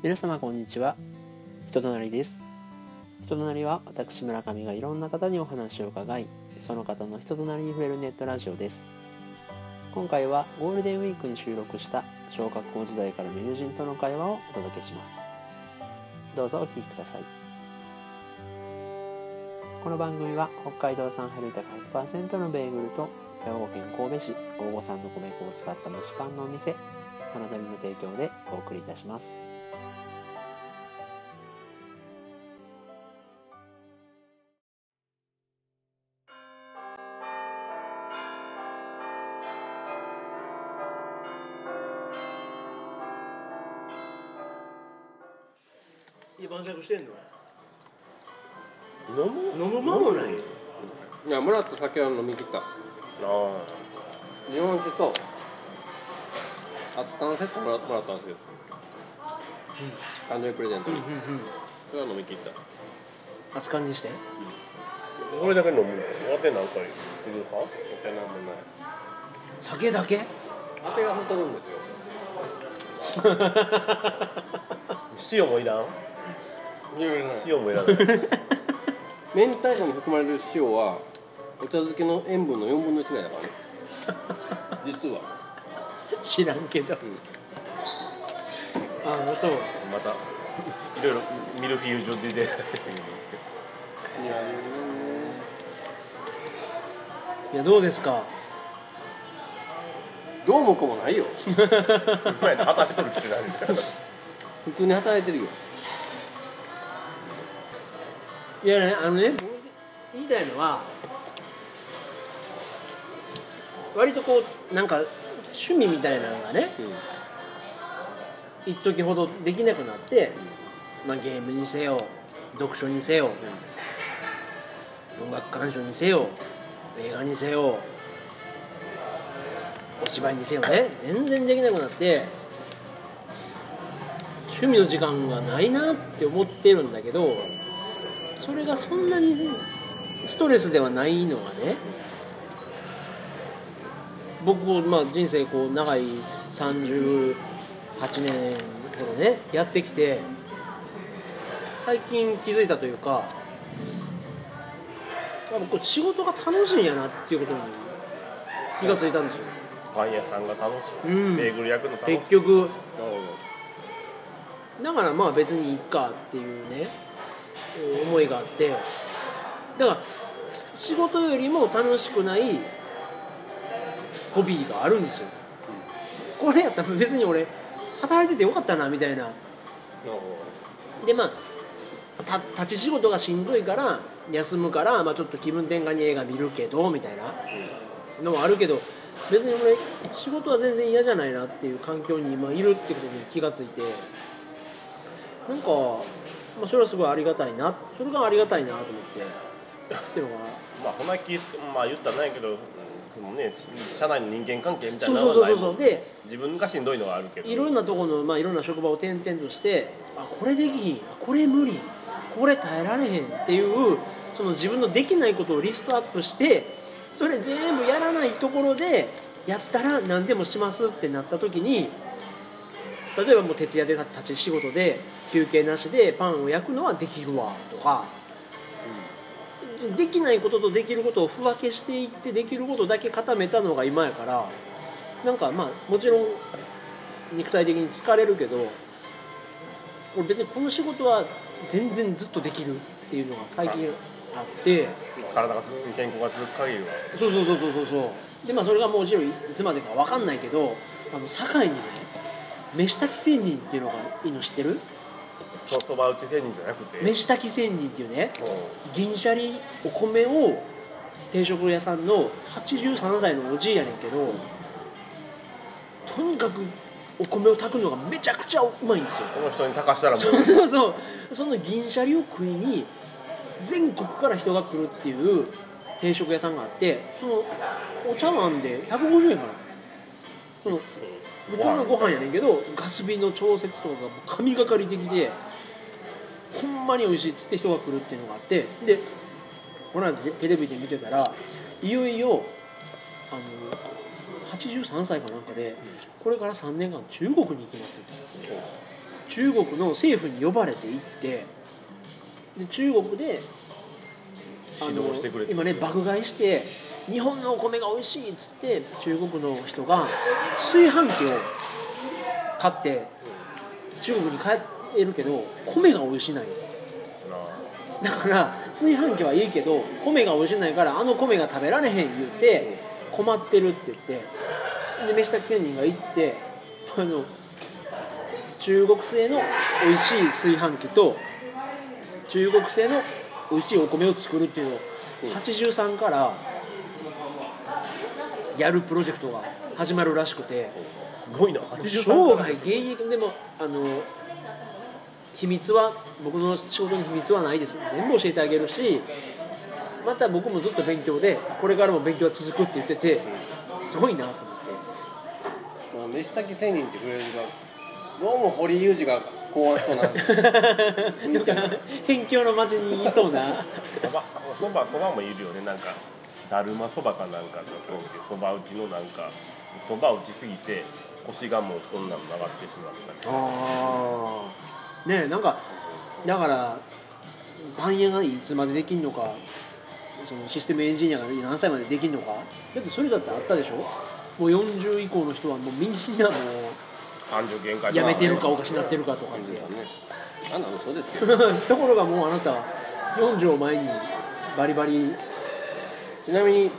皆様こんにちは。人となりです。人となりは私村上がいろんな方にお話を伺いその方の人となりに触れるネットラジオです。今回はゴールデンウィークに収録した小学校時代からの友人との会話をお届けします。どうぞお聞きください。この番組は北海道産春豊100%のベーグルと兵庫県神戸市大御産の米粉を使った蒸しパンのお店花鳥の提供でお送りいたします。いや晩酌してんの？飲む？飲む間もないいやもらった酒は飲み切った。あ日本酒と熱燗セットもらもらったんですよ、誕生日プレゼントに、それは飲み切った。熱燗にして？あこれだけ飲むの？当て何回する派？お茶なんもない。酒だけ？当てが太るんですよ。塩もいらん？塩もいらない明太子に含まれる塩はお茶漬けの塩分の4分の1ぐらいだからね。実は。知らんけど、ああそう。またいろいろミルフィーユ状で出ていやいやどうですか？どうもこうもないよ。前で働いとるって何普通に働いてるよいやねあのね僕言いたいのは割とこうなんか趣味みたいなのがね一時ほどできなくなって、まあ、ゲームにせよ読書にせよ、音楽鑑賞にせよ映画にせよお芝居にせよね全然できなくなって趣味の時間がないなって思ってるんだけどそれがそんなにストレスではないのがね僕まあ人生こう長い38年ほどねやってきて最近気づいたというかやっぱこう仕事が楽しいんやなっていうことに気がついたんですよ。パン屋さんが楽しい、うん。ベーグル焼くの楽しい。結局。だからまあ別にいいかっていうね思いがあってだから仕事よりも楽しくないホビーがあるんですよ。これやったら別に俺働いててよかったなみたいな。でまあ立ち仕事がしんどいから休むから、まあ、ちょっと気分転換に映画見るけどみたいなのもあるけど別に俺仕事は全然嫌じゃないなっていう環境に今いるってことに気がついてなんか、まあ、それはすごいありがたいなそれがありがたいなと思って。っていうのが。まあそんな気ぃつくまあ言ったらないけどそのね社内の人間関係みたいなそうそうそうのはないもそうん。で自分がしんどいのはあるけど。いろんなところの、まあ、いろんな職場を転々としてあこれできひんこれ無理これ耐えられへんっていうその自分のできないことをリストアップしてそれ全部やらないところでやったら何でもしますってなった時に例えばもう徹夜で立ち仕事で休憩なしでパンを焼くのはできるわとか、できないこととできることを区分けしていってできることだけ固めたのが今やからなんかまあもちろん肉体的に疲れるけど俺別にこの仕事は全然ずっとできるっていうのが最近あって。体が健康が続く限りは。そうそうそうそうそう。そうでまあそれがもちろんいつまでか分かんないけどあの堺にね飯炊き仙人っていうのがいいの知ってる？そそば打ち仙人じゃなくて。飯炊き仙人っていうね銀シャリお米を定食屋さんの83歳のおじいやねんけどとにかくお米を炊くのがめちゃくちゃうまいんですよ。その人に高したらもう。そうそうそう。その銀シャリを食いに全国から人が来るっていう定食屋さんがあってそのお茶碗で150円かな。その普通のご飯やねんけどガス火の調節とかがもう神がかり的でほんまに美味しいっつって人が来るっていうのがあってでこの間テテレビで見てたらいよいよあの83歳かなんかでこれから3年間中国に行きますって。中国の政府に呼ばれて行ってで中国であの指導してくれて今ね爆買いして日本のお米が美味しいっつって中国の人が炊飯器を買って中国に帰るけど米が美味しない。だから炊飯器はいいけど米が美味しないからあの米が食べられへん言って困ってるって言ってで飯炊き仙人が行ってあの中国製の美味しい炊飯器と中国製の美味しいお米を作るっていうのを83からやるプロジェクトが始まるらしくて。すごいな。83生涯現役でもあの秘密は僕の仕事の秘密はないです。全部教えてあげるしまた僕もずっと勉強でこれからも勉強は続くって言っててすごいなと思って。その飯炊き仙人ってフレーズがどうも堀裕二が考案しそうな。なんか辺境の町にいそうな。そばそばそばもいるよね。なんかだるまそばかなんかのこうそば打ちのなんかそば打ちすぎて腰がもうこんなの曲がってしまったり。ああねえなんかだからパン屋がいつまでできんのかそのシステムエンジニアが何歳までできんのか。だってそれだってあったでしょ？もう40以降の人はもうみんなもう30限界辞めてるかおかしなってるかとかって。ねあんなのそうですよ。ところがもうあなた40を前にバリバリ。ちなみに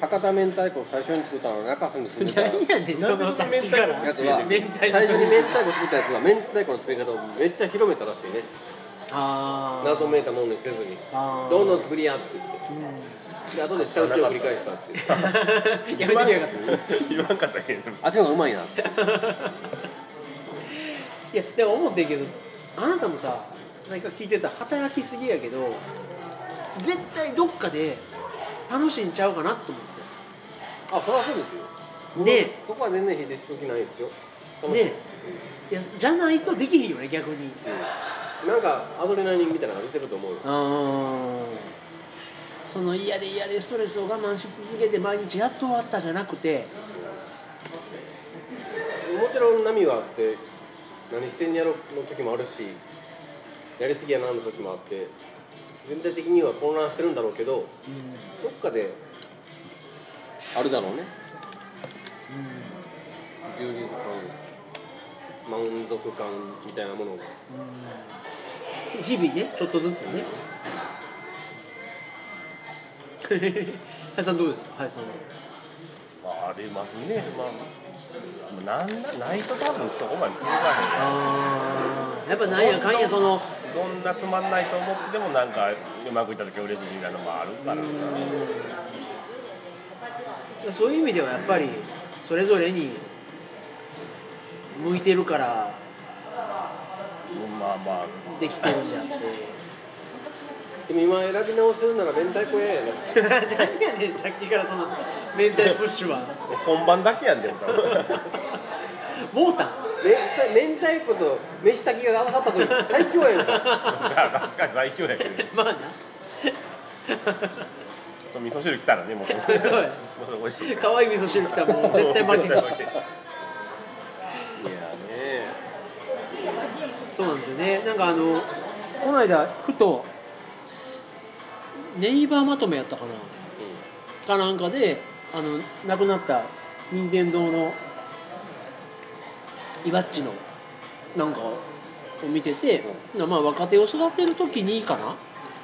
博多明太子を最初に作ったのは中洲に住んでたや何やねんそのさっきから。つは明太子最初に明太子作ったやつが明太子の作り方をめっちゃ広めたらしいね。あー。謎めいたものにせずに。どんどん作りやって言ってで後で下打ちを繰り返したって言ってやめてきやがった。言わんかったけどあっちの方がうまいな。っていやでも思ってんけどあなたもささっきから聞いてた働きすぎやけど絶対どっかで楽しいんちゃうかなと思っあそりゃそうですよ。ねえそこは全然否定する気ないですよ。楽しいてねいやじゃないとできへんよね逆に。なんかアドレナリンみたいなのが出てると思うよ。あその嫌で嫌でストレスを我慢し続けて毎日やっと終わったじゃなくて。もちろん波はあって何してんやろの時もあるしやりすぎやなの時もあって全体的には混乱してるんだろうけどどっかであるだろうね。充実感満足感みたいなものが。日々ねちょっとずつね。林さんどうですか？林さんは。まあ、ありますね、まあ、なんだないと多分そこまで続かへん。やっぱなんやかんやそのどんなつまんないと思っててもなんかうまくいった時は嬉しいみたいなのもあるから。なそういう意味ではやっぱりそれぞれに向いてるからまあまあ。できてるんであって。でも今選び直せるなら明太子屋やね。何やねんさっきからその明太プッシュは。本番だけやんでも多分。モーター明太明太子と飯炊きが合わさった時最強やんか。確かに最強やけど。ちょっまあなと味噌汁来たらねもう。そうや。可愛い味噌汁来たらもう絶対負け。がいやねそうなんですよね。なんかあのこの間ふとネイバーまとめやったかな、かなんかであの亡くなった任天堂のイワッチのなんかを見てて、まあ、若手を育てる時にかな？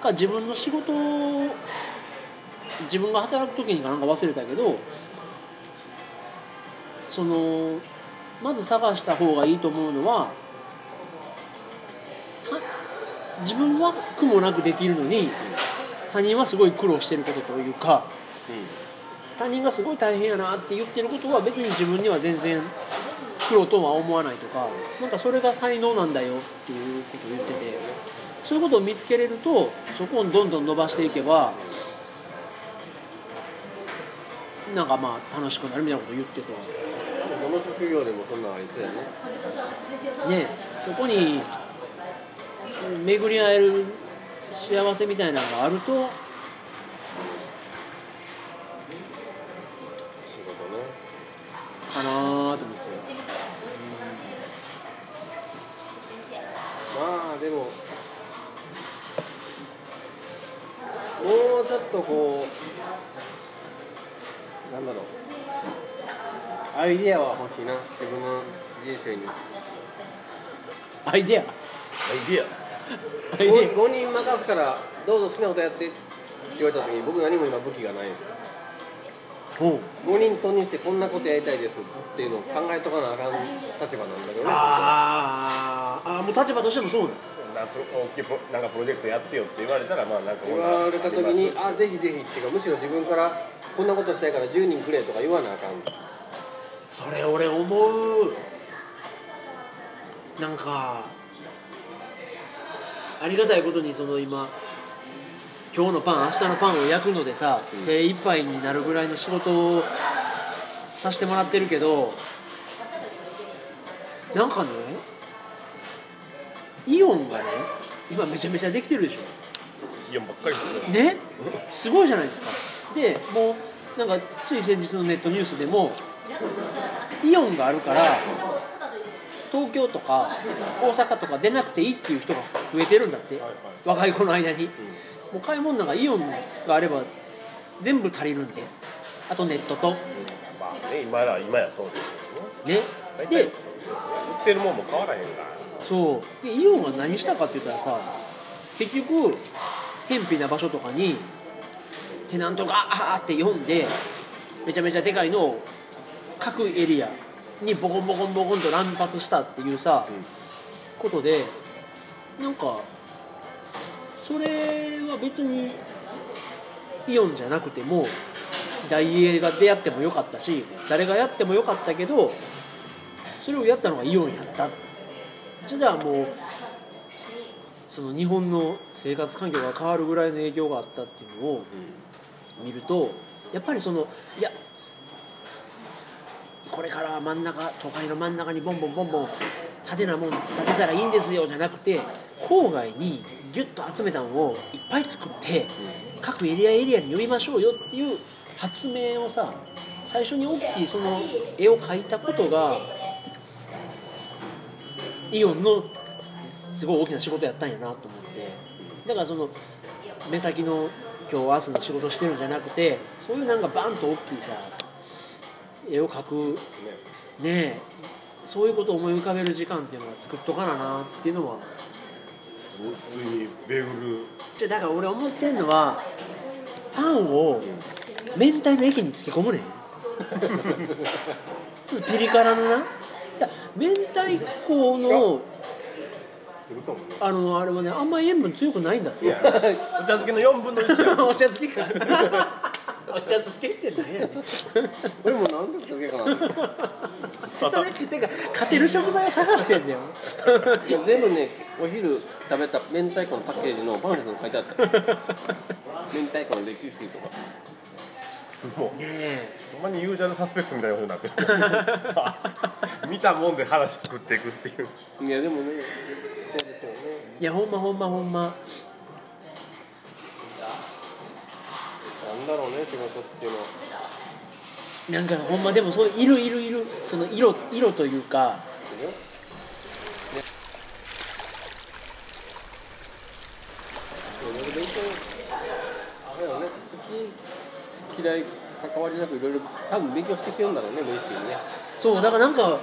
か自分の仕事を自分が働く時にかなんか忘れたけどそのまず探した方がいいと思うのはた自分は苦もなくできるのに他人はすごい苦労してることというか他人がすごい大変やなって言ってることは別に自分には全然苦労とは思わないとかなんかそれが才能なんだよっていうことを言っててそういうことを見つけれるとそこをどんどん伸ばしていけばなんかまあ楽しくなるみたいなことを言ってて。どの職業でもそんなんありそうやね。ねそこに巡り合える幸せみたいなのがあるとイディアは欲しいな。自分の人生に。アイデア？アイディアアイデ 5, 人任すからどうぞ好きなことやってって言われた時に僕何も今武器がないんですよ。アおう。5人とにしてこんなことやりたいですっていうのを考えとかなあかん立場なんだけどね。あーあーもう立場としてもそうなんか大きいプロなんかプロジェクトやってよって言われたらまあなんか言われた時にあぜひぜひっていうかむしろ自分からこんなことしたいから10人くれとか言わなあかんそれ俺思う。なんかありがたいことにその今今日のパン明日のパンを焼くのでさ、手一杯になるぐらいの仕事をさせてもらってるけどなんかねイオンがね今めちゃめちゃできてるでしょ。イオンばっかりね？すごいじゃないですか。でもうなんかつい先日のネットニュースでもイオンがあるから東京とか大阪とか出なくていいっていう人が増えてるんだって、はいはい。若い子の間に、もう買い物なんかイオンがあれば全部足りるんで。あとネットと。まあね今や今やそうですよね。ね。大体売でってるもんも変わらへんから。そう。でイオンは何したかって言ったらさ結局偏僻な場所とかにテナントがあーって読んでめちゃめちゃでかいのを各エリアにボコンボコンボコンと乱発したっていうさ、ことでなんかそれは別にイオンじゃなくても大英が出会ってもよかったし誰がやってもよかったけどそれをやったのがイオンやった。じゃあもうその日本の生活環境が変わるぐらいの影響があったっていうのを見るとやっぱりそのいやこれから真ん中都会の真ん中にボンボンボンボン派手なもん建てたらいいんですよじゃなくて郊外にギュッと集めたのをいっぱい作って各エリアエリアに呼びましょうよっていう発明をさ最初に大きいその絵を描いたことがイオンのすごい大きな仕事やったんやなと思って。だからその目先の今日明日の仕事してるんじゃなくてそういうなんかバンと大きいさ絵を描く。ねえ。そういうことを思い浮かべる時間っていうのは作っとかななっていうのは。ついにベーグル。じゃだから俺思ってんのはパンを明太の液に漬け込むねん。ちょっとピリ辛のな。明太子のあのあれはねあんまり塩分強くないんだっていやお茶漬けの4分の1や お茶漬けかお茶漬けって何やねん。俺も何とかけかな。それっててか勝てる食材を探してんだよいや全部ねお昼食べた明太子のパッケージのパンフレットに書いてあった。よ明太子の歴史とか。もねえ。うほんまにユージャルサスペクツみたいなことになってる。見たもんで話作っていくっていう。いやでもねそうですよね。いやほんまほんまほんまなんだろうね仕事っていうのは。なんかほんまでもそういるいるいるその色色というか。ねねいろいろ勉強あれだよね好き嫌い関わりなくいろいろ多分勉強してきてるんだろうね無意識にね。そうだからなんかま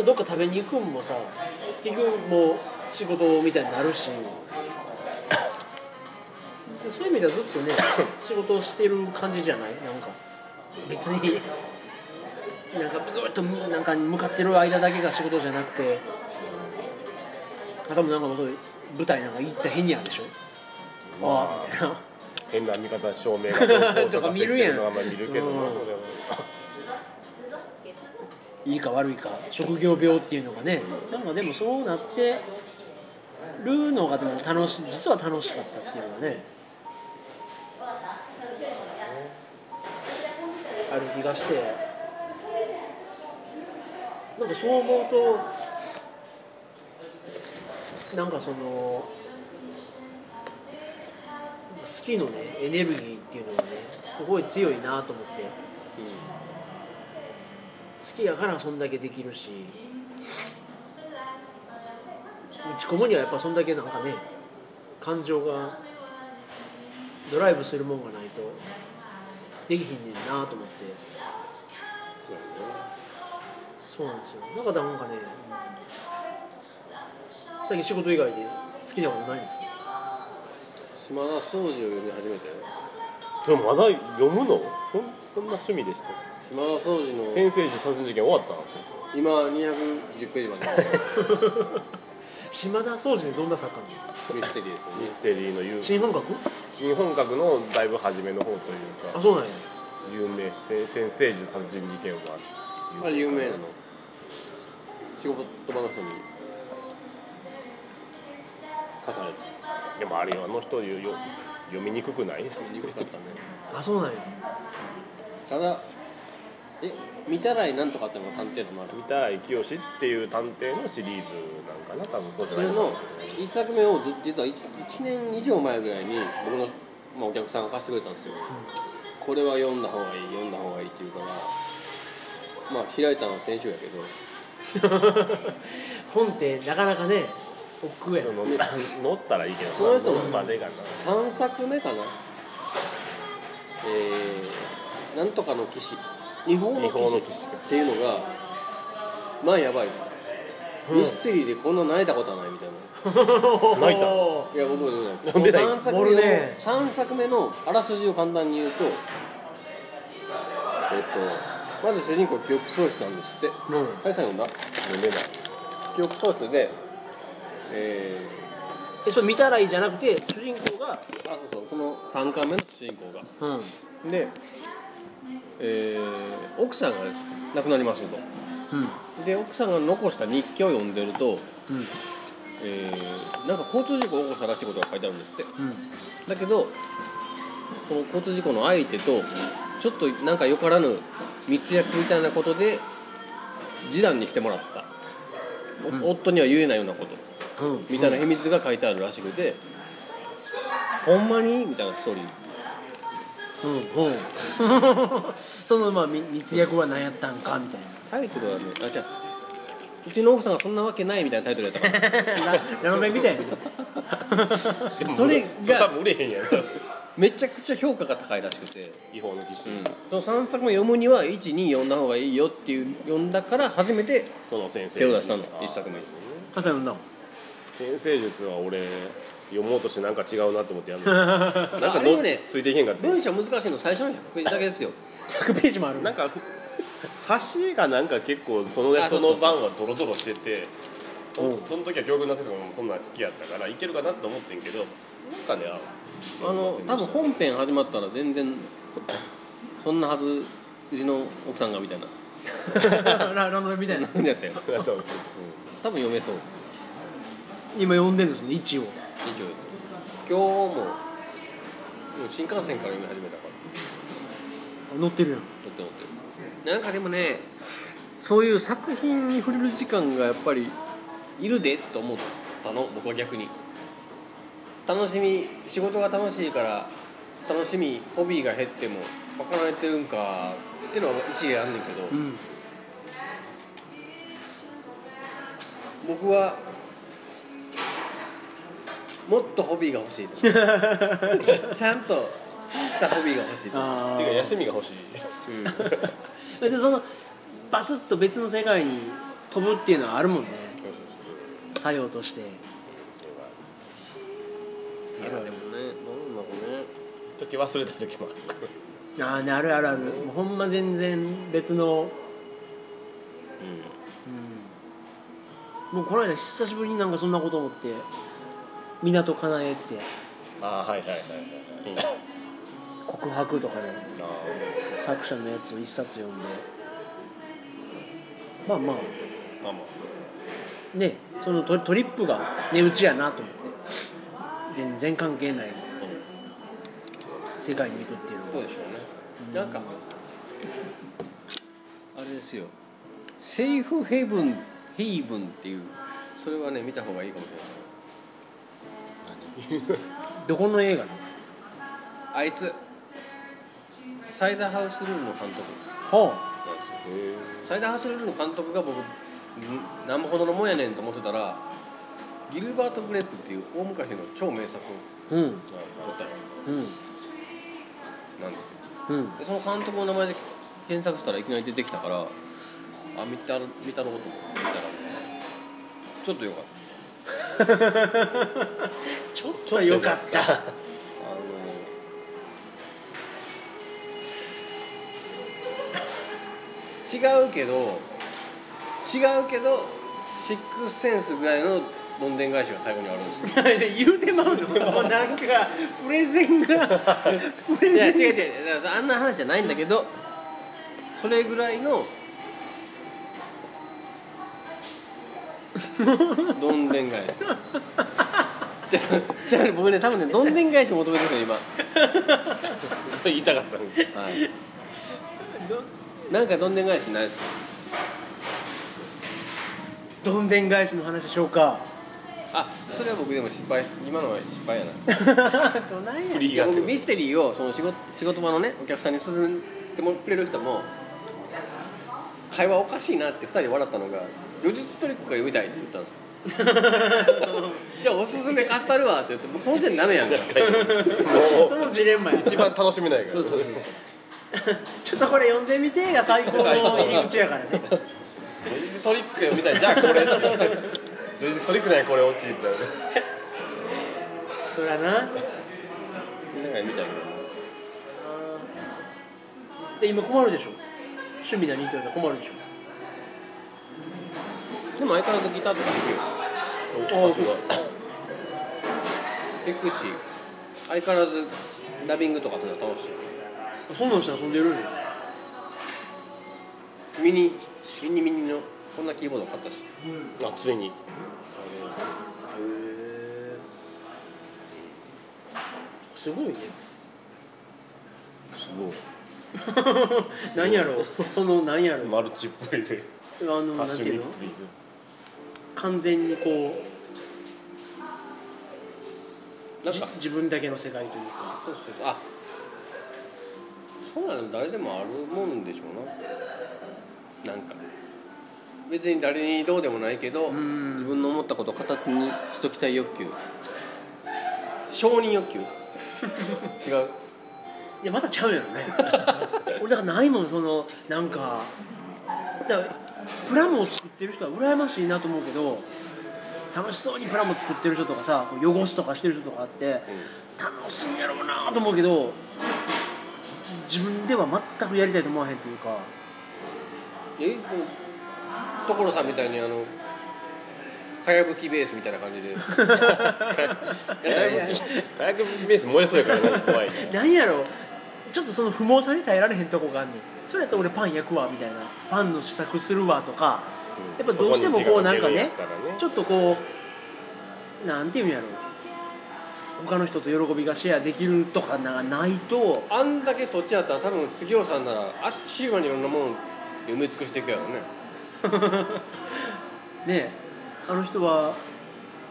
あどっか食べに行くんもさ結局もう仕事みたいになるしそういう意味ではずっとね 仕事をしてる感じじゃない？なんか別になんかぐっとなんか向かってる間だけが仕事じゃなくてあともなんかもうそういう舞台なんか行った変にあるでしょ？あ。あみたいな。変な見方照明がとか 見るやん。見るけどなうん。いいか悪いか職業病っていうのがねなんかでもそうなってるのがでも楽し実は楽しかったっていうのがねある気がしてなんかそう思うとなんかその好きのねエネルギーっていうのがねすごい強いなと思って。うん好きやからそんだけできるし打ち込むにはやっぱそんだけなんかね感情がドライブするもんがないと。できひんねんなと思って。そうなんですよ。だからなんかね最近仕事以外で好きなことないんですか？島田総司を読み始めて。それまだ読むの？そんそんな趣味でした島田総司の。先生児殺人事件終わった今210ページまで島田総司でどんな作家なミステリーですよね。ミステリーの有の新本格？新本格のだいぶ初めの方というかあそうなんや。有名。先先生児殺人事件はあれ有名。な。の仕事場の人に課された？でもあれあの人よよ読みにくくない？憎かったね。あそうなんや。ただえ見たらいなんとかってのが探偵のある？三田清義っていう探偵のシリーズなんかな多分そうじゃないそれの1作目をず実は 1, 1年以上前ぐらいに僕の、まあ、お客さんが貸してくれたんですよ、これは読んだ方がいい読んだ方がいいって言うからまあ開いたのは先週やけど。本ってなかなかね億劫や。その乗ったらいいけどその人の乗るまでがな。3作目かな？えー、なんとかの騎士日本の日本の騎士騎士かっていうのがまあやばい、うんミステリーでこんな泣いたことはないみたいな。泣いた？いや僕いです読んでない3作目を俺ね三作目のあらすじを簡単に言うとえっとまず主人公記憶喪失なんですって。うん。甲斐さん読んだ？読んでない。記憶喪失でええそれ見たらいいじゃなくて主人公がー、あそうそう。この3巻目の主人公が。うん。で、えー奥さんがね亡くなりますと。うん。で奥さんが残した日記を読んでると、うん。えーなんか交通事故を起こしたらしいことが書いてあるんですって。うん。だけどこの交通事故の相手とちょっとなんかよからぬ密約みたいなことで示談にしてもらった、おうん。夫には言えないようなこと。うん。みたいな秘密が書いてあるらしくて、ほんまに？みたいなストーリーうんうん。そのまあみ密約は何やったんかみたいタイトルはねあじゃあうちの奥さんがそんなわけないみたいなタイトルやったから。なララノベみたいな。それが多分売れへんやんめちゃくちゃ評価が高いらしくて、違法の騎士、その3作目読むには12読んだ方がいいよっていう読んだから初めてその先生手を出したの。あー1作目。にハサ読んだもん先生術は俺読もうとしてなんか違うなと思ってやめた なんかのあれはね。ついていけんかった文章難しいの最初の100ページだけですよ。100ページもある。なんか挿絵がなんか結構そのそあそうそうそうの晩はドロドロしててそその時は教訓なせとかもそんなん好きやったからいけるかなと思ってんけどなんかねああの多分本編始まったら全然そんなはずうちの奥さんがみたいな。ララノベみたいな。感じやったよ。そうそう、多分読めそう。今読んでるんですね一応一応今日も新幹線から読み始めたから。載ってるやん。とってもってなんかでもねそういう作品に触れる時間がやっぱりいるでと思ったの僕は逆に。楽しみ仕事が楽しいから楽しみホビーが減っても分かられてるんかっていうのは一理あんねんけど、うん。僕はもっとホビーが欲しいと ちゃんとしたホビーが欲しいと、あていうか休みが欲しいうん。でそのバツッと別の世界に飛ぶっていうのはあるもんね。作用としていやでもねどうなんだろうね時忘れた時もあるから。ああねあるあるある。もうほんま全然別の。うん。もうこの間久しぶりになんかそんなこと思って港かなえって。ああはいはいはいはい。告白とかのあ作者のやつを一冊読んで。まあまあ。ーまあまあ。ねそのトトリップが値打ちやなと思って。全然関係ない。世界に行くっていうのは。そうでしょうね。なんかあれですよ。セーフヘブンヘイブンっていうそれはね見た方がいいかもしれない どこの映画の？あいつ。サイダーハウスルールの監督。はサイダーハウスルールの監督が僕ん何ぼほどのもんやねんと思ってたらギルバート・グレープっていう大昔の超名作あうん。を撮ったよ。うん。なんですよ。うん。でその監督の名前で検索したらいきなり出てきたからあ見た見たろうと思って見たらちょっとよかった ちょっとよかった。あの違うけど違うけどシックスセンスぐらいのどんでん返しが最後にあるんですよ。言うてまうの。もうなんかプレゼンがプレ いやゼン違う。違うあんな話じゃないんだけどそれぐらいの どんでん返し。じゃじゃあ僕ね多分ねどんでん返し求めてるの今。言いたかったのに。はい。なんかどんでん返しないですか？どんでん返しの話しようか。あそれは僕でも失敗し今のは失敗やな。どないやフリーがいや僕ミステリーをその仕事仕事場のねお客さんに勧めてもくれる人も会話おかしいなって2人で笑ったのが「叙述トリックが読みたい」って言ったんですよ。じゃあおすすめ貸したるわって言ってもうその時点でダメやんか。そのジレンマや一番楽しめないから。そうそうそう。ちょっとこれ読んでみてが最高の入り口やからね。ジョイズトリックがみたい。じゃあこれってジョイズトリックないこれ落ちって。そりゃななんか見たいで今困るでしょ？趣味何って言われたら困るでしょ？でも相変わらずギターとか。弾くよさすが弾くし相変わらずダビングとかするの楽しいそんなんして遊んでるねミニミニミニのこんなキーボー。ド買ったしあついにすごいね。すごい。何やろう。その何やろう。マルチっぽいで。あのなんていうの？完全にこうじなんか。自分だけの世界というか。そうそうあそうなの誰でもあるもんでしょうな。なんか。別に誰にどうでもないけどん。自分の思ったことを形にしときたい欲求。承認欲求？違う。いやまたちゃうやろね。俺だからないもんそのなんか。だからプラモを作ってる人は羨ましいなと思うけど楽しそうにプラモ作ってる人とかさ汚しとかしてる人とかあって楽しいんやろうなと思うけど自分では全くやりたいと思わへんというか。え？でも所さんみたいにあのかやぶきベースみたいな感じで。火薬火薬ベース燃えそうやからね怖い。ねなんやろちょっとその不毛さに耐えられへんとこがあんねんそれやったら俺パン焼くわみたいな。パンの試作するわとかやっぱどうしてもこうなんかねちょっとこうなんていうんやろ。他の人と喜びがシェアできるとかがないと。あんだけ土地あったら多分杉尾さんならあっちゅう間にいろんなもんで埋め尽くしていくやろうね。ねえあの人は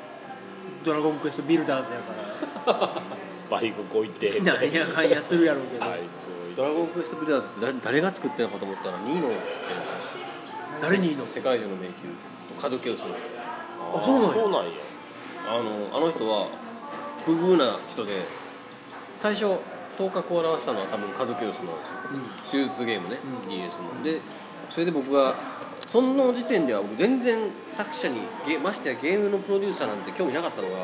「ドラゴンクエストビルダーズ」やか バイクこいて。らなんやかんやするやろうけど。バイクドラゴンクエストビルダーズって誰誰が作ってるのかと思ったらニーノってる誰にいいの世界中の迷宮と門気をする人。あそうなんや。そうなんや。あのあの人は不遇な人で最初頭角を現したのは多分カドキオスなんですよ、手術ゲームね、DS の。でそれで僕がその時点では僕全然作者にゲましてやゲームのプロデューサーなんて興味なかったのが、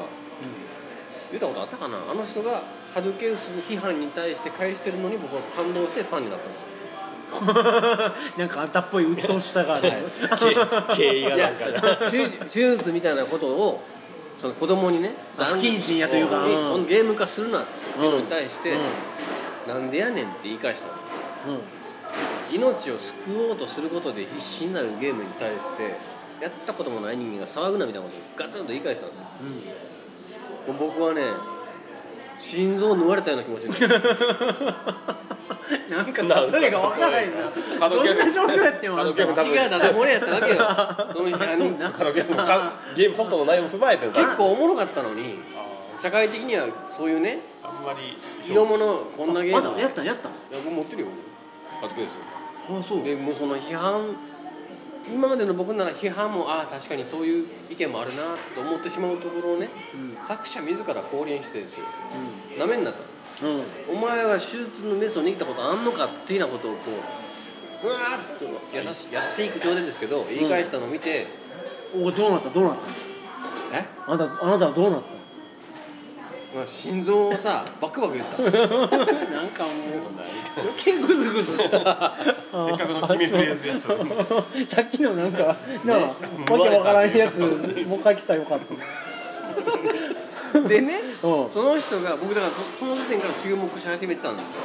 言ったことあったかな。あの人がカドケウス批判に対して返してるのに僕は感動してファンになったんですよ。なんかあんたっぽい鬱陶しさがある経緯がなんかな。手手術みたいなことをその子供にねあ不謹慎やというかそうん。のゲーム化するなっていうのに対して、なんでやねんって言い返したんですよ。うん。命を救おうとすることで必死になるゲームに対してやったこともない人間が騒ぐなみたいなことをガツンと言い返したんですよ。もう僕はね心臓を縫われたような気持ちになる。なんか例えが分からへんな。角キャスどんな状況やっても角キャス血がダダ漏れやったわけよ。ゲームソフトの内容も踏まえてんだ結構おもろかったのに社会的にはそういうねあんまり色物こんなゲーム。あまだやったやった。いや僕持ってるよ。買ってくれですよ。あそう。でもうその批判今までの僕なら批判もああ確かにそういう意見もあるなと思ってしまうところをね、作者自ら降臨してですよ。なめんなと。うん、うん、お前は手術のメスを握ったことあんのかっていうようなことをこううわーっと優しい優しい口調でですけど言い返したのを見て、おどうなった？どうなった？え？あなたあなたはどうなった？まあ、心臓をさ バクバク言った。なんかもう余計グズグズした。せっかくの決めフレーズやつを さっきのなんかなあわけわからんやつもう一回来たらよかったでねうん。その人が僕だからそその時点から注目し始めてたんですよ、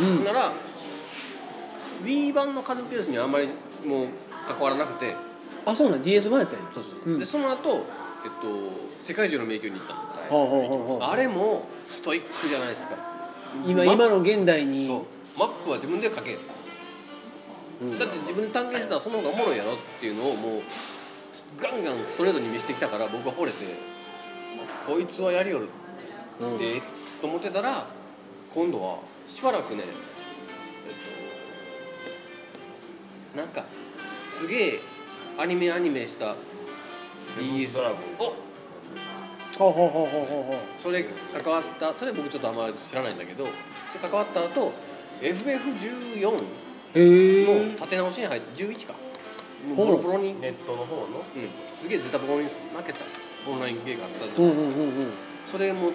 うん。なら Wii 版のカズケースにはあんまりもう関わらなくて。あそうなん DS 版やったんや。そうそう。うん。でその後、えっと世界中の迷宮に行ったの。ほうほうほうほう。あれもストイックじゃないですか。今今の現代に。そう。マップは自分で書け、うん。だって自分で探検してたらその方がおもろいやろっていうのをもうガンガンストレートに見せてきたから僕は惚れて。こいつはやりよる。うんでと思ってたら今度はしばらくねえっとなんかすげえアニメアニメしたセブンスドラゴンお。ほうほうほうほうほうほう。それ関わったそれ僕ちょっとあんまり知らないんだけどで関わった後 FF14 へのえ立て直しに入って11か。ボロボロに、うん、ネットの方の？すげえズタボロに負けた。オンラインゲーがあったじゃうないですか、んうんうんうん。それもを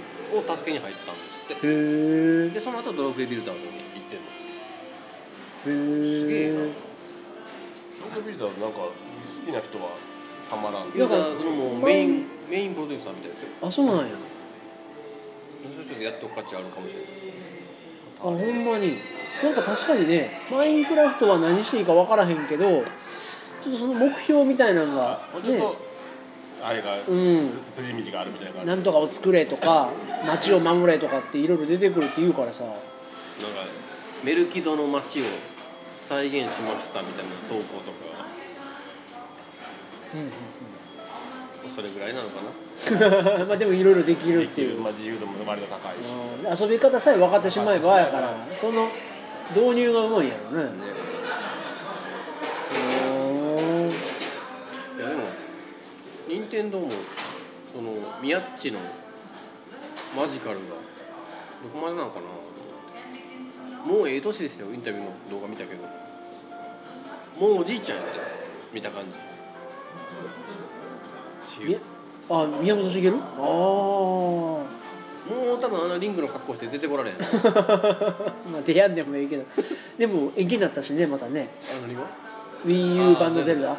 助けに入ったんですって。へえでその後ドラクエビルダーズに行ってんの。へすげえな。えロードビルダーズなんか好きな人は？たまらんビルダーズのもうメインメインプロデューサーみたいですよあそうなんや。それちょっとやっとく価値あるかもしれないあほんまに。なんか確かにねマインクラフトは何していいか分からへんけどちょっとその目標みたいなのがねちょっとあれがうん。す筋道があるみたいな感じ。なんとかを作れとか街を守れとかっていろいろ出てくるって言うからさ。なんかメルキドの街を再現しましたみたいな投稿とかそれぐらいなのかな。まあでもいろいろできるっていう。る、まあ、自由度も割と高いし。うん。遊び方さえ分かってしまえばやからその導入がうまいんやろね。うん。いやでも任天堂もそのミヤッチのマジカルがどこまでなのかな。もうええ年でしたよインタビューの動画見たけど。もうおじいちゃんやって見た感じいやあ宮本茂？ああもう多分あのリングの格好して出てこられへん。あ まあ出やんでもいいけど。でも延期になったしねまたね。何が？WiiU 版のゼルダ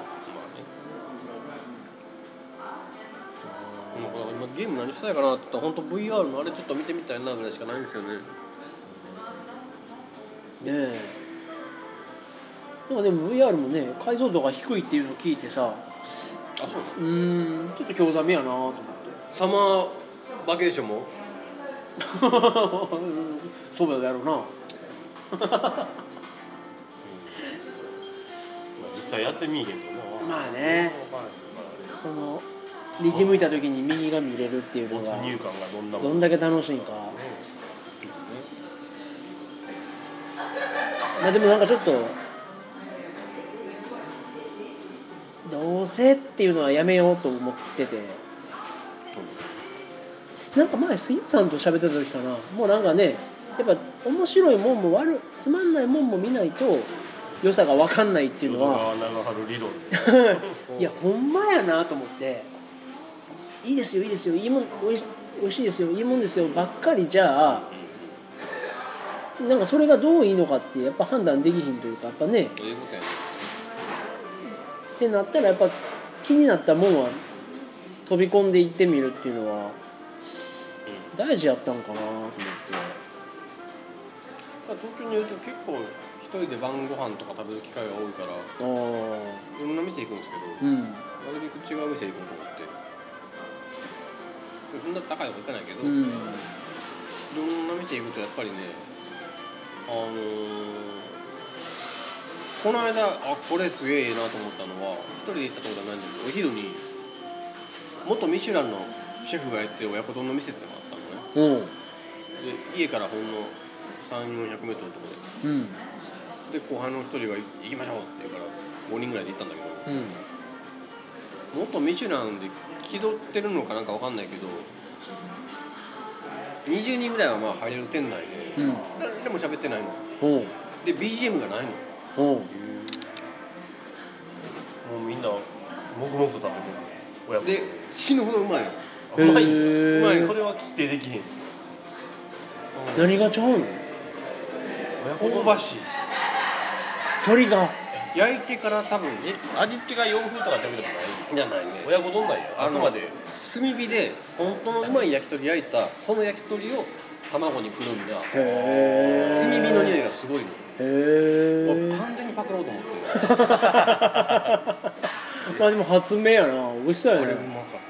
ゲーム何したいかなって言ったら本当 VR のあれちょっと見てみたいなぐらいしかないんですよね。ねえ。でも VR もね解像度が低いっていうのを聞いてさあそううーん。ちょっと興ざめやなと思って。サマーバケーションも？そうだろうな。まあ、実際やってみいへんとな。まあね。その右向いた時に右が見れるっていうのが没入感がどんなもん？どんだけ楽しいんか。まあでもなんかちょっとどうせっていうのはやめようと思ってて。なんか前杉さんと喋ってた時かな。もうなんかねやっぱ面白いもんも悪いつまんないもんも見ないと良さが分かんないっていうのは。いやほんまやなと思って。いいですよいいですよ。いいもんおいしおいしいですよ。いいもんですよ。ばっかりじゃあなんかそれがどういいのかってやっぱ判断できひんというかやっぱね。いうことやねってなったらやっぱ気になったもんは飛び込んでいってみるっていうのは大事やったんかな。と思って東京にいると結構一人で晩ご飯とか食べる機会が多いからあいろんな店行くんですけど、あうん。なるべく違う店行こうと思ってそんな高いとこ行かないけど、いうん。ろんな店行くとやっぱりねあのーこの間あこれすげえいいなと思ったのは一人で行ったことはないんだけどお昼に元ミシュランのシェフがやってる親子丼の店ってのがあったのね。うん。で家からほんの3400メートルのところうん。でで後輩の一人が「行きましょう」って言うから5人ぐらいで行ったんだけど。うん。元ミシュランで気取ってるのかなんかわかんないけど20人ぐらいはまあ入れる店内でうん。誰でも喋ってないの。で BGM がないのおうもうみんな黙々と食べてる。親子。で死ぬほどうまいの。うまいうまい。それは規定できへん。何がちゃうの？香ばしい鳥が。焼いてから多分え味付けが洋風とかってわけでもないじゃないね。親子丼なんや。あくまで。炭火で本当のうまい焼き鳥焼いたその焼き鳥を卵にくるんだ。へ炭火の匂いがすごいの。へえもう完全にパクろうと思ってまあでも発明やな。美味しそうやね。これうまかっ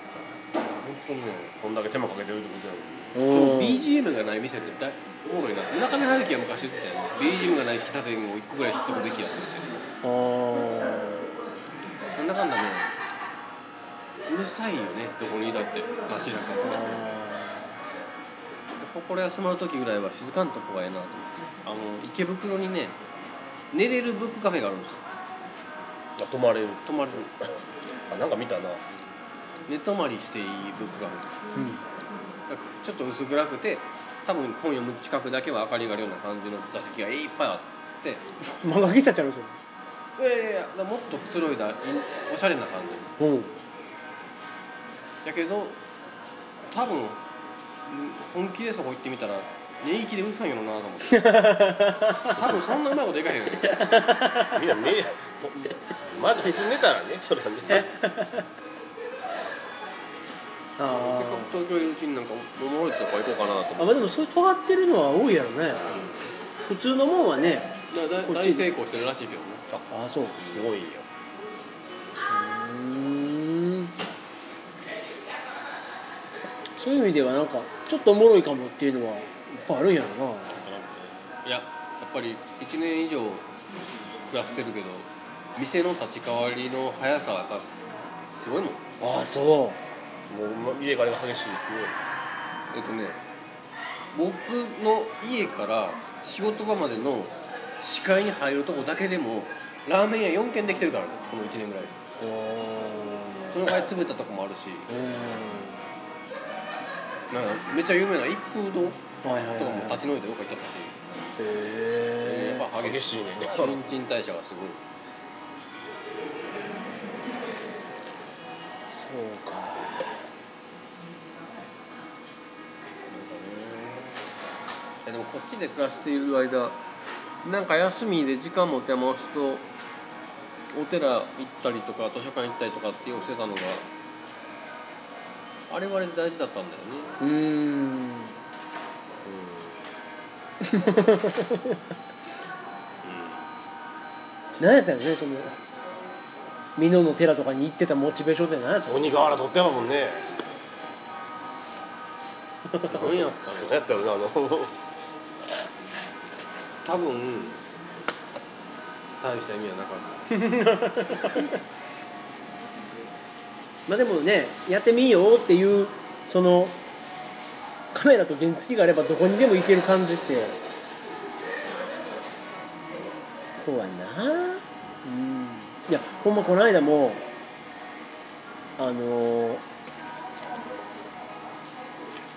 た本当にねそんだけ手間かけてるってことやでもうん。BGM がない店ってだいおもろいな。中根春樹は昔言ってたよね。BGM がない喫茶店を1個ぐらい知っておくべきやってあー。なんだかんだねうるさいよねどこにいたって。街中。心休まる時ぐらいは静かなとこがええなと思って。あの池袋にね寝れるブックカフェがあるんですよ。あ泊まれる。泊まれる。あなんか見たな。寝泊まりしていいブックカフェ。うん。ちょっと薄暗くて多分本読む近くだけは明かりがあるような感じの座席がいっぱいあって。漫画喫茶ちゃうんですよいやいやもっとくつろいだいおしゃれな感じうん。だけど多分うん本気でそこ行ってみたら寝息でうるさいんやろなと思って。多分そんなうまいこといかへんよね。みんなねまだ別に寝たらねそれはね。あせっかく東京いるうちになんかおもろいとこ行こうかなと思って。あまあでもそういう尖ってるのは多いやろね。普通のもんはねだだこっち大成功してるらしいけどね。ああそううすごいんやーん。そういう意味ではなんかちょっとおもろいかもっていうのはぱいあるんやろいややっぱり1年以上暮らしてるけど店の立ち替わりの速さはやっぱすごいもん。なああそもう入れ替わりが激しいですよえっとね僕の家から仕事場までの視界に入るとこだけでもラーメン屋4軒できてるからねこの1年ぐらい。そのぐらい潰れたとこもあるし。うなんかめっちゃ有名な一風堂とかも立ち退いてどっか行っちゃったしへやっぱ激しいね。新陳代謝がすごい。そうか。えでもこっちで暮らしている間なんか休みで時間持て余すとお寺行ったりとか図書館行ったりとかっていうのをしてたのがあれはあれで大事だったんだよね。うーん何やったよねその美濃の寺とかに行ってたモチベーションって何やった？の鬼瓦取ってたもんね。何やったの何やったよなあの。多分大した意味はなかった。まあでもねやってみようっていうそのカメラと原付があればどこにでも行ける感じって。そうやんな。うん。いやほんまこの間もあのー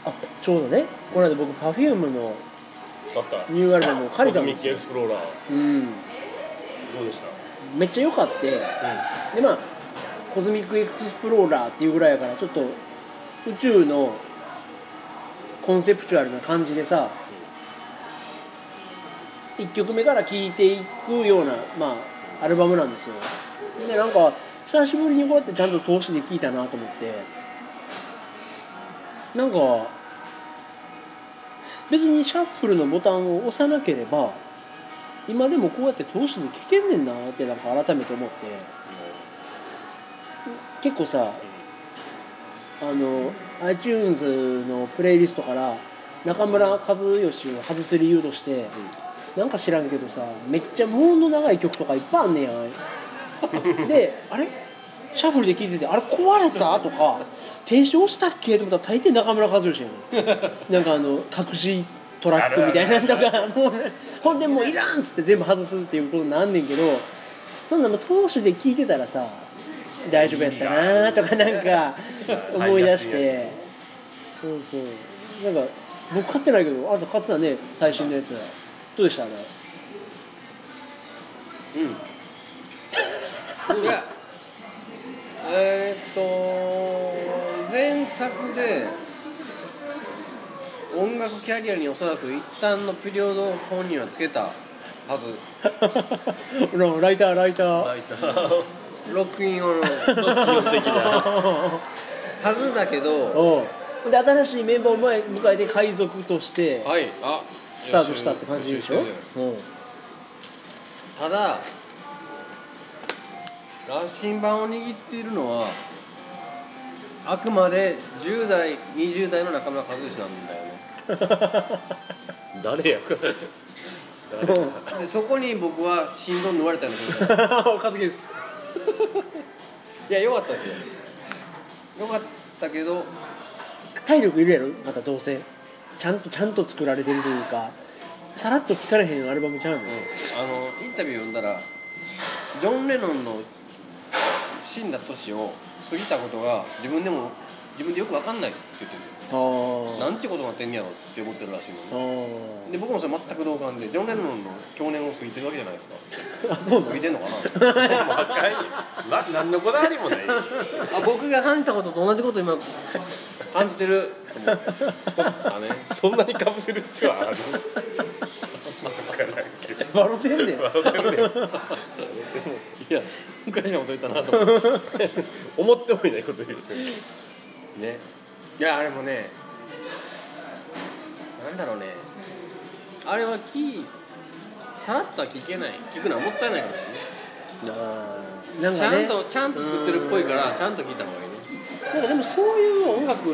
あちょうどねこの間僕 Perfume のニューアルバムを借りたんですよ。クスプローラー。うん。どうでした？めっちゃ良かって、でまあ Cosmic Explorer っていうぐらいやからちょっと宇宙のコンセプチュアルな感じでさ、1曲目から聴いていくような、まあ、アルバムなんですよ。でなんか久しぶりにこうやってちゃんと通しで聴いたなと思って。なんか別にシャッフルのボタンを押さなければ今でもこうやって通しで聴けんねんなってなんか改めて思って。結構さあの iTunes のプレイリストから中村和義を外す理由として、なんか知らんけどさめっちゃもの長い曲とかいっぱいあんねやん であれ？シャッフルで聞いててあれ壊れた？とか停止押したっけ？と思ったら大抵中村和義やねん。なんかあの隠しトラックみたいなのとかもうねほんでもういらんっつって全部外すっていうことになんねんけどそんなもう投資で聞いてたらさ大丈夫やったなとかなんか思い出して。そうそう。なんか僕買ってないけどあなた買ってたね最新のやつ。どうでしたあれ？うん。いやえーっと前作で音楽キャリアにおそらく一旦のピリオド本人はつけたはず。ラライターライター。ライターロックイン用の。基本的な。はずだけど。で新しいメンバーを前迎えて海賊としてはい。あ。スタートしたって感じでしょ？う。んただ羅針盤を握っているのはあくまで10代20代の中村和義なんだよね。誰やでそこに僕は心臓縫われたような感じ 和樹です いや良かったですよ。良かったけど体力いるやろ？またどうせ。ちゃんとちゃんと作られてるというか。さらっと聴かれへんアルバムちゃうの、あのインタビュー読んだらジョン・レノンの死んだ年を過ぎたことが自分でも自分でよく分かんないって言ってる。あなんちゅうことになってんねやろって思ってるらしいあのあで僕もそれ全く同感でジョン・レノンの去年を過ぎてるわけじゃないですか。あそう過ぎてんのかな？若い。な何のこだわりもない。あ僕が感じたことと同じこと今感じてる。そあね。そんなにかぶせる必要ある？ってんねん。笑ってるねいやおかしなこと言ったなと思って。思ってもいないこと言うねいやあれもねなんだろうね。あれは聞いさらっとは聞けない。聞くのはもったいないからね。ちゃなんかね。んとちゃんと作ってるっぽいからちゃんと聞いた方がいいね。なんかでもそういう音楽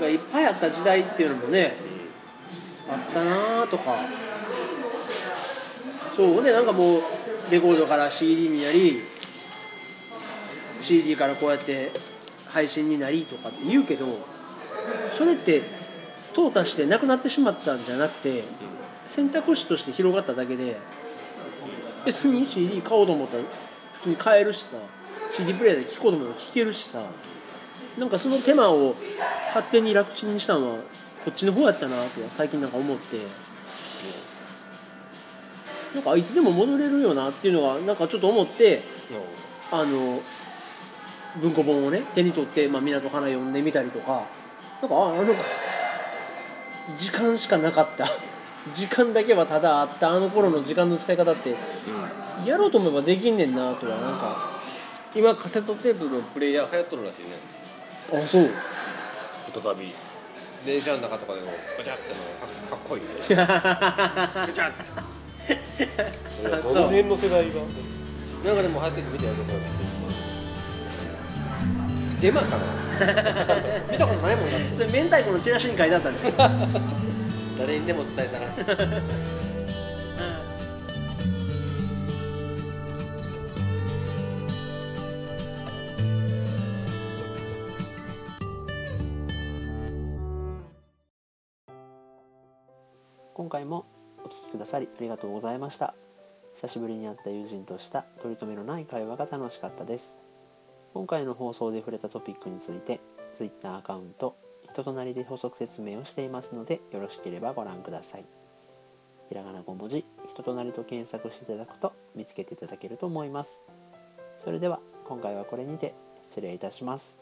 がいっぱいあった時代っていうのもねあったなとか。そうねなんかもうレコードから CD になり CD からこうやって配信になりとかって言うけどそれって淘汰してなくなってしまったんじゃなくて選択肢として広がっただけで別に CD 買おうと思ったら普通に買えるしさ CD プレイヤーで聴こうと思ったら聴けるしさなんかその手間を勝手に楽ちんにしたのはこっちの方やったなって最近なんか思ってなんかいつでも戻れるよなっていうのがなんかちょっと思ってあの文庫本をね手に取って、まあ、港かな読んでみたりとかなんかああの時間しかなかった。時間だけはただあったあの頃の時間の使い方ってやろうと思えばできんねんなとはなんか今カセットテープのプレイヤー流行っとるらしいね。あそう。再び。電車の中とかでもガチャってのがかかっこいいね。ガチャって それはどの辺の世代が。なんかでも流行ってるみたいなとこデマかな。見たことないもんだってそれ明太子のチラシに書いてあったんだよ。誰にでも伝えたらしい。今回もお聞きくださりありがとうございました。久しぶりに会った友人とした取り留めのない会話が楽しかったです今回の放送で触れたトピックについて Twitter アカウント人となりで補足説明をしていますのでよろしければご覧ください。ひらがな5文字人となりと検索していただくと見つけていただけると思います。それでは今回はこれにて失礼いたします。